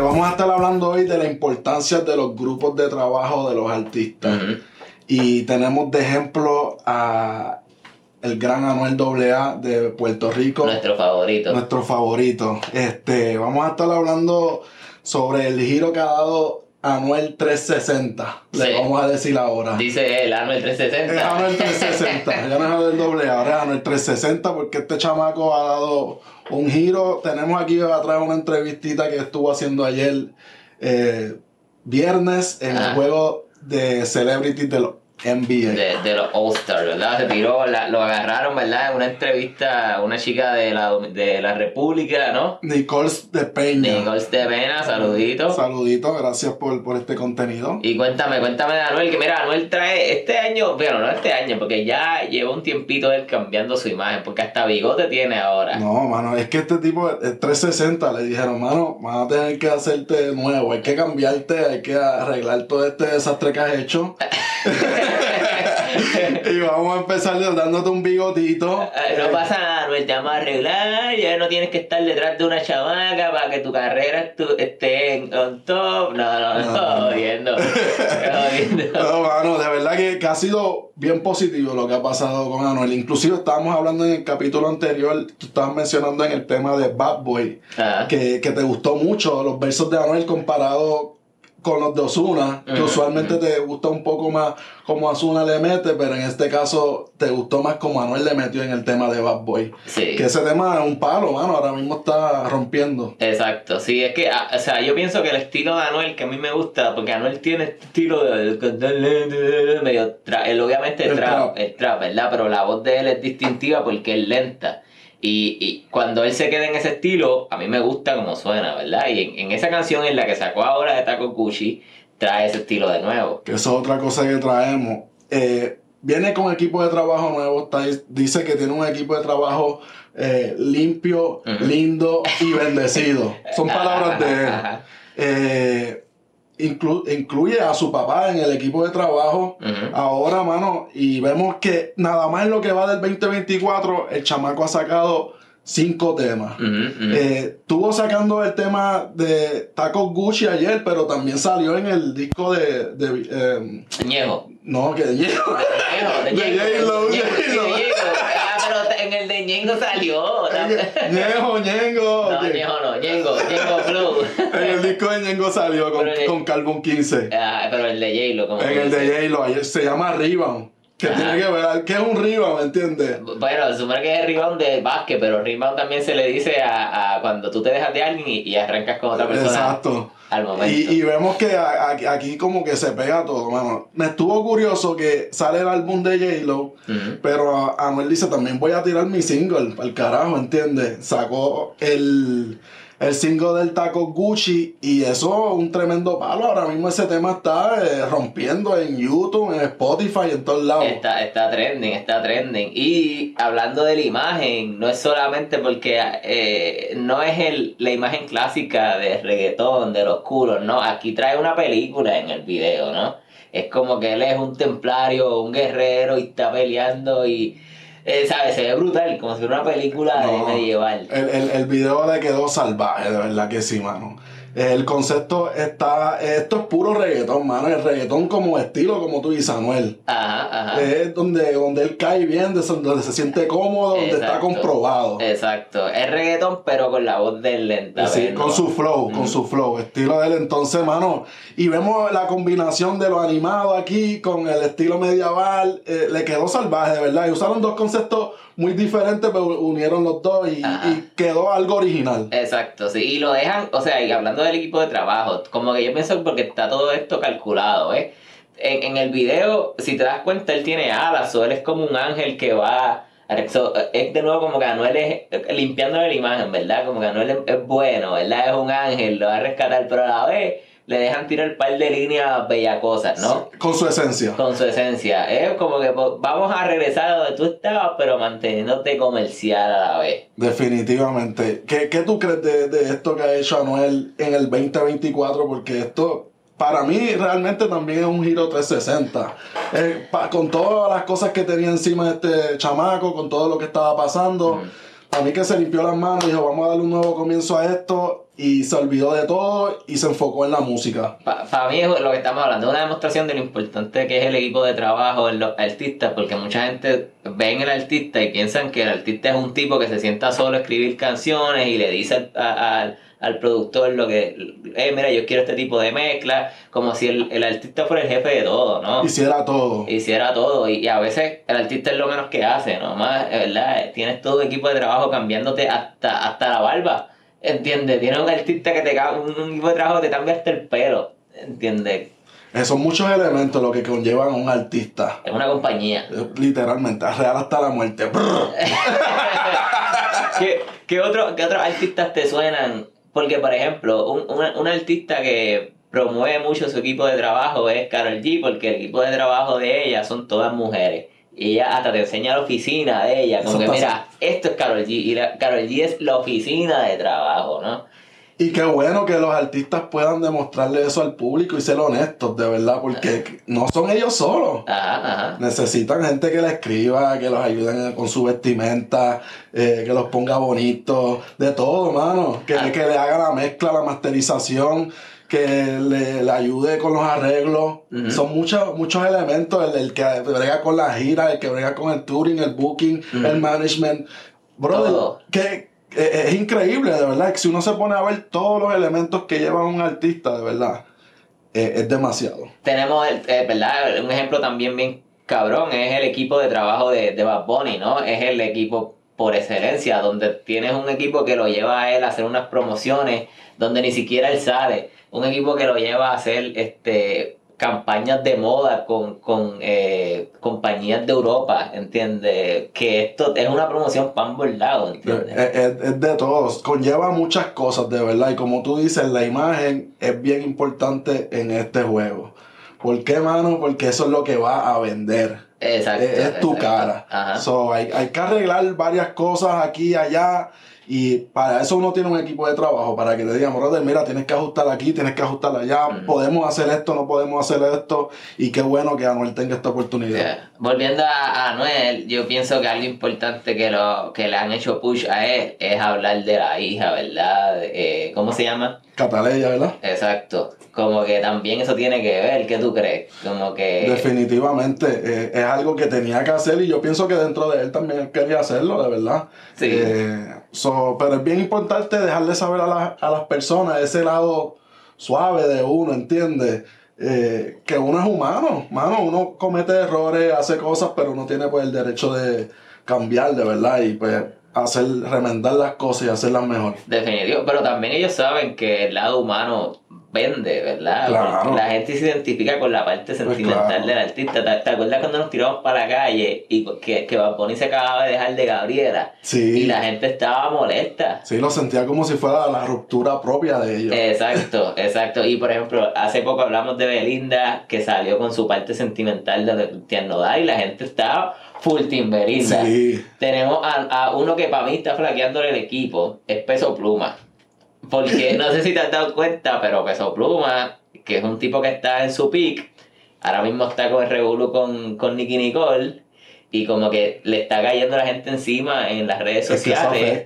Vamos a estar hablando hoy de la importancia de los grupos de trabajo de los artistas. Y tenemos de ejemplo a el gran Anuel AA de Puerto Rico. Nuestro favorito. Nuestro favorito. Este, vamos a estar hablando sobre el giro que ha dado Anuel 360. Le vamos a decir ahora. Dice él, Anuel 360. Es Anuel 360. ya no es del AA, ahora es Anuel 360 porque este chamaco ha dado un giro. Tenemos aquí atrás una entrevistita que estuvo haciendo ayer eh, viernes en el juego de Celebrity de los NBA. De, de los All-Stars, ¿verdad? Se tiró, lo agarraron, ¿verdad? En una entrevista, una chica de la, de la República, ¿no? Nicole de Peña. Nicole de Peña, saludito. Saludito, gracias por, por este contenido. Y cuéntame, cuéntame de Anuel, que mira, Anuel trae este año, bueno, no este año, porque ya lleva un tiempito él cambiando su imagen, porque hasta bigote tiene ahora. No, mano, es que este tipo, es 360, le dijeron, mano, van a tener que hacerte nuevo, hay que cambiarte, hay que arreglar todo este desastre que has hecho. y vamos a empezar dándote un bigotito. Eh, no pasa nada, no te vamos a arreglar, ya no tienes que estar detrás de una chamaca para que tu carrera esté en top. No, no, no, viendo. No, mano, de verdad que, ha sido bien positivo lo que ha pasado con Anuel. Inclusive estábamos hablando en el capítulo anterior, tú estabas mencionando en el tema de Bad Boy, que, que te gustó mucho los versos de Anuel comparado con los de Osuna, que usualmente te gusta un poco más como Osuna le mete, pero en este caso te gustó más como Anuel le metió en el tema de Bad Boy. Sí. Que ese tema es un palo, mano, ahora mismo está rompiendo. Exacto, sí, es que, ah, o sea, yo pienso que el estilo de Anuel, que a mí me gusta, porque Anuel tiene este estilo de medio él obviamente es trap, trap, trap, ¿verdad? Pero la voz de él es distintiva porque es lenta. Y, y, cuando él se queda en ese estilo, a mí me gusta como suena, ¿verdad? Y en, en esa canción en la que sacó ahora de Taco Gucci, trae ese estilo de nuevo. Que eso es otra cosa que traemos. Eh, viene con equipo de trabajo nuevo, está, dice que tiene un equipo de trabajo eh, limpio, lindo y bendecido. Son palabras de él. Eh, incluye a su papá en el equipo de trabajo. Ahora, mano, y vemos que nada más en lo que va del 2024, el chamaco ha sacado cinco temas. Eh, estuvo sacando el tema de Taco Gucci ayer, pero también salió en el disco de... de eh, No, que de Ñejo. De Ñejo. De en el de Ñengo salió. Ñengo, Ñengo. No, Ñengo no, Ñengo, Ñengo Blue. en el disco de Ñengo salió con, con Carbon 15. Ah, pero el de J-Lo, En el de J-Lo, se llama Rebound. Que tiene que ver, ¿qué es un rebound, ¿me entiendes? Bueno, supone que es rebound de básquet, pero rebound también se le dice a, a cuando tú te dejas de alguien y, y arrancas con otra persona. Exacto. Y, vemos que aquí como que se pega todo, mano. Me estuvo curioso que sale el álbum de J-Lo, pero Anuel dice también voy a tirar mi single, al carajo, ¿entiendes? Sacó el el single del taco Gucci y eso es un tremendo palo. Ahora mismo ese tema está eh, rompiendo en YouTube, en Spotify, en todos lados. Está, está trending, está trending. Y hablando de la imagen, no es solamente porque eh, no es el, la imagen clásica de reggaetón, de los culos, no. Aquí trae una película en el video, ¿no? Es como que él es un templario, un guerrero y está peleando y eh, ¿sabes? Se ve brutal, como si fuera una película de medieval. El, el, el video le quedó salvaje, de verdad que sí, mano. El concepto está. Esto es puro reggaetón, mano. El reggaetón como estilo, como tú dices, Anuel. Ajá, ajá. Es donde, donde él cae bien, donde se siente cómodo, donde está comprobado. Exacto. Es reggaetón, pero con la voz del lenta. Sí, con su flow, con su flow. Estilo de él. Entonces, mano. Y vemos la combinación de lo animado aquí con el estilo medieval. Eh, le quedó salvaje, de verdad. Y usaron dos conceptos muy diferentes, pero unieron los dos y, quedó algo original. Exacto, sí. Y lo dejan, o sea, y hablando del equipo de trabajo, como que yo pienso porque está todo esto calculado, ¿eh? En, el video, si te das cuenta, él tiene alas, o él es como un ángel que va... es de nuevo como que Anuel es limpiando la imagen, ¿verdad? Como que Anuel es, es bueno, ¿verdad? Es un ángel, lo va a rescatar, pero a la vez le dejan tirar un par de líneas bellacosas, ¿no? con su esencia. Con su esencia. Es como que pues, vamos a regresar a donde tú estabas, pero manteniéndote comercial a la vez. Definitivamente. ¿Qué, qué tú crees de, de, esto que ha hecho Anuel en el 2024? Porque esto, para mí, realmente también es un giro 360. Eh, con todas las cosas que tenía encima de este chamaco, con todo lo que estaba pasando. A mí que se limpió las manos y dijo, vamos a darle un nuevo comienzo a esto y se olvidó de todo y se enfocó en la música. Para mí es lo que estamos hablando, una demostración de lo importante que es el equipo de trabajo en los artistas, porque mucha gente ve en el artista y piensan que el artista es un tipo que se sienta solo a escribir canciones y le dice al, productor lo que, eh, mira, yo quiero este tipo de mezcla, como si el, artista fuera el jefe de todo, ¿no? Hiciera todo. Hiciera todo, y, a veces el artista es lo menos que hace, ¿no? Más, ¿verdad? Tienes todo equipo de trabajo cambiándote hasta, hasta la barba ¿Entiendes? Tiene un artista que te cambia, un equipo de trabajo que te cambia hasta el pelo. ¿Entiendes? Son muchos elementos lo que conllevan a un artista. Es una compañía. Eh, literalmente, real hasta la muerte. ¿Qué, qué, otro, ¿Qué otros artistas te suenan? Porque, por ejemplo, un, un artista que promueve mucho su equipo de trabajo es Carol G, porque el equipo de trabajo de ella son todas mujeres. Y ella hasta te enseña la oficina de ella, como que mira, esto es Carol G. Y la, Carol G es la oficina de trabajo, ¿no? Y qué bueno que los artistas puedan demostrarle eso al público y ser honestos, de verdad, porque no son ellos solos. Ajá, Necesitan gente que le escriba, que los ayuden con su vestimenta, eh, que los ponga bonitos, de todo, mano. Que, ah. que le haga la mezcla, la masterización que le, ayude con los arreglos. Son muchos, muchos elementos, el, que brega con la gira, el que brega con el touring, el booking, el management. Brother, que, es increíble, de verdad, que si uno se pone a ver todos los elementos que lleva un artista, de verdad, es demasiado. Tenemos, eh, ¿verdad? Un ejemplo también bien cabrón, es el equipo de trabajo de, de Bad Bunny, ¿no? Es el equipo por excelencia, donde tienes un equipo que lo lleva a él a hacer unas promociones, donde ni siquiera él sale un equipo que lo lleva a hacer este, campañas de moda con, con eh, compañías de Europa, ¿entiendes? Que esto es una promoción pan bordado, ¿entiendes? Es, de todos, conlleva muchas cosas, de verdad, y como tú dices, la imagen es bien importante en este juego. ¿Por qué, mano? Porque eso es lo que va a vender. Exacto. Es, tu cara. So, hay, hay que arreglar varias cosas aquí y allá y para eso uno tiene un equipo de trabajo, para que te digan, brother, mira, tienes que ajustar aquí, tienes que ajustar allá, podemos hacer esto, no podemos hacer esto, y qué bueno que Anuel tenga esta oportunidad. Volviendo a, Anuel, yo pienso que algo importante que, lo, que le han hecho push a él es hablar de la hija, ¿verdad? Eh, ¿Cómo se llama? Cataleya, ¿verdad? Exacto. Como que también eso tiene que ver, ¿qué tú crees? Como que... Definitivamente, eh, es algo que tenía que hacer y yo pienso que dentro de él también quería hacerlo, de verdad. Sí. Eh, pero es bien importante dejarle saber a, a las personas ese lado suave de uno, ¿entiendes? Eh, que uno es humano, mano, uno comete errores, hace cosas, pero uno tiene pues el derecho de cambiar, de verdad, y pues hacer, remendar las cosas y hacerlas mejor. Definitivo, pero también ellos saben que el lado humano vende, ¿verdad? La gente se identifica con la parte pues sentimental del artista. ¿Te, acuerdas cuando nos tiramos para la calle y que, que Bad se acababa de dejar de Gabriela? Sí. Y la gente estaba molesta. Sí, lo sentía como si fuera la ruptura propia de ellos. Exacto, exacto. Y por ejemplo, hace poco hablamos de Belinda que salió con su parte sentimental de Tierno y la gente estaba full Team Belinda. Sí. Tenemos a, a uno que para mí está flaqueando el equipo, es Peso Pluma. Porque no sé si te has dado cuenta, pero Peso Pluma, que es un tipo que está en su peak, ahora mismo está con el Revolu con, con Nicky Nicole y como que le está cayendo la gente encima en las redes sociales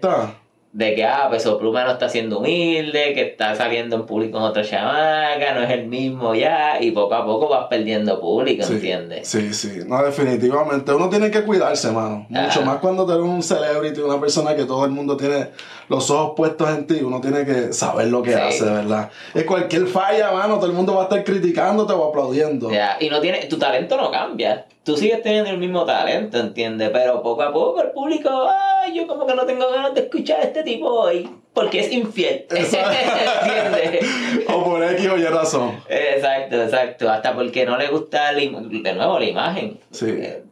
de que, ah, Peso Pluma no está siendo humilde, que está saliendo en público con otra chamaca, no es el mismo ya, y poco a poco vas perdiendo público, ¿entiendes? Sí, sí, no, definitivamente. Uno tiene que cuidarse, mano. Mucho más cuando tú eres un celebrity, una persona que todo el mundo tiene los ojos puestos en ti, uno tiene que saber lo que hace, ¿verdad? Es cualquier falla, mano, todo el mundo va a estar criticándote o aplaudiendo. Ya, y no tiene, tu talento no cambia tú sigues teniendo el mismo talento, ¿entiendes? Pero poco a poco el público, ay, yo como que no tengo ganas de escuchar a este tipo hoy, porque es infiel. ¿Entiendes? o por X o Y razón. Exacto, exacto. Hasta porque no le gusta, de nuevo, la imagen. Sí. Eh,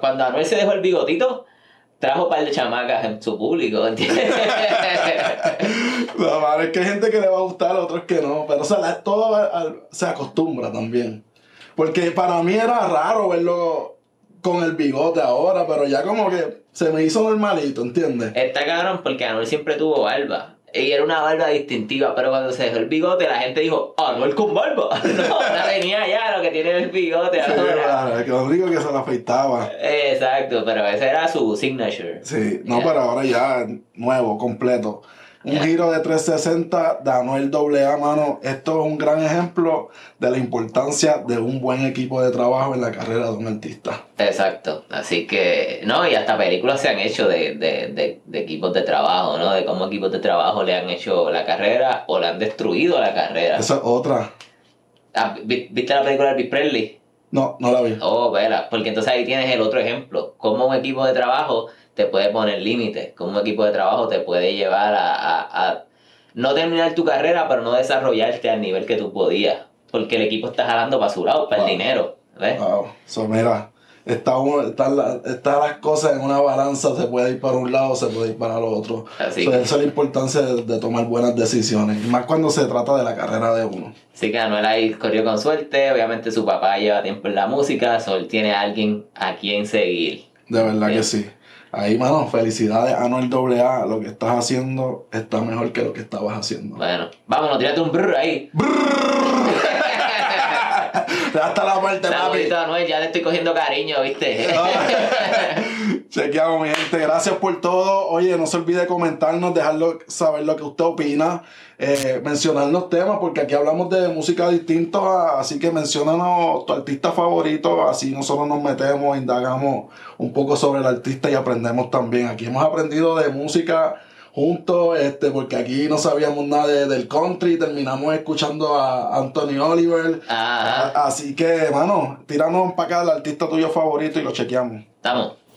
cuando Anuel se dejó el bigotito, trajo un par de chamacas en su público, ¿entiendes? no, es que hay gente que le va a gustar, otros que no. Pero o sea, todo se acostumbra también. Porque para mí era raro verlo con el bigote ahora, pero ya como que se me hizo normalito, ¿entiendes? Está cabrón porque Anuel siempre tuvo barba. Y era una barba distintiva, pero cuando se dejó el bigote, la gente dijo, Anuel con barba. No, la tenía ya, lo que tiene el bigote sí, Claro, que lo único que se lo afeitaba. Exacto, pero ese era su signature. Sí, no, pero ahora ya nuevo, completo. Un giro de 360 de Anuel AA, mano. Esto es un gran ejemplo de la importancia de un buen equipo de trabajo en la carrera de un artista. Exacto. Así que, no, y hasta películas se han hecho de, de, de, equipos de trabajo, ¿no? De cómo equipos de trabajo le han hecho la carrera o le han destruido la carrera. Esa es otra. Ah, ¿Viste la película de Elvis Presley? No, no la vi. Oh, vela, porque entonces ahí tienes el otro ejemplo. Cómo un equipo de trabajo te puede poner límites, como un equipo de trabajo te puede llevar a, no terminar tu carrera, pero no desarrollarte al nivel que tú podías, porque el equipo está jalando para su lado, para el dinero. ¿ves? Wow. So, mira, están está, las cosas en una balanza, se puede ir para un lado, se puede ir para el otro. Así esa es la importancia de, tomar buenas decisiones, más cuando se trata de la carrera de uno. Sí que Anuel ahí corrió con suerte, obviamente su papá lleva tiempo en la música, so él tiene a alguien a quien seguir. De verdad que sí. Ahí, mano, felicidades a Noel AA. Lo que estás haciendo está mejor que lo que estabas haciendo. Bueno, vámonos, tírate un brr ahí. Hasta la muerte, papi. Anuel, ya le estoy cogiendo cariño, ¿viste? Chequeamos, mi gente. Gracias por todo. Oye, no se olvide comentarnos, dejarlo saber lo que usted opina, eh, mencionarnos temas, porque aquí hablamos de música distinta, así que mencionanos tu artista favorito, así nosotros nos metemos, indagamos un poco sobre el artista y aprendemos también. Aquí hemos aprendido de música juntos, este, porque aquí no sabíamos nada del country, terminamos escuchando a Anthony Oliver. así que, mano, tiranos para acá el artista tuyo favorito y lo chequeamos. Estamos.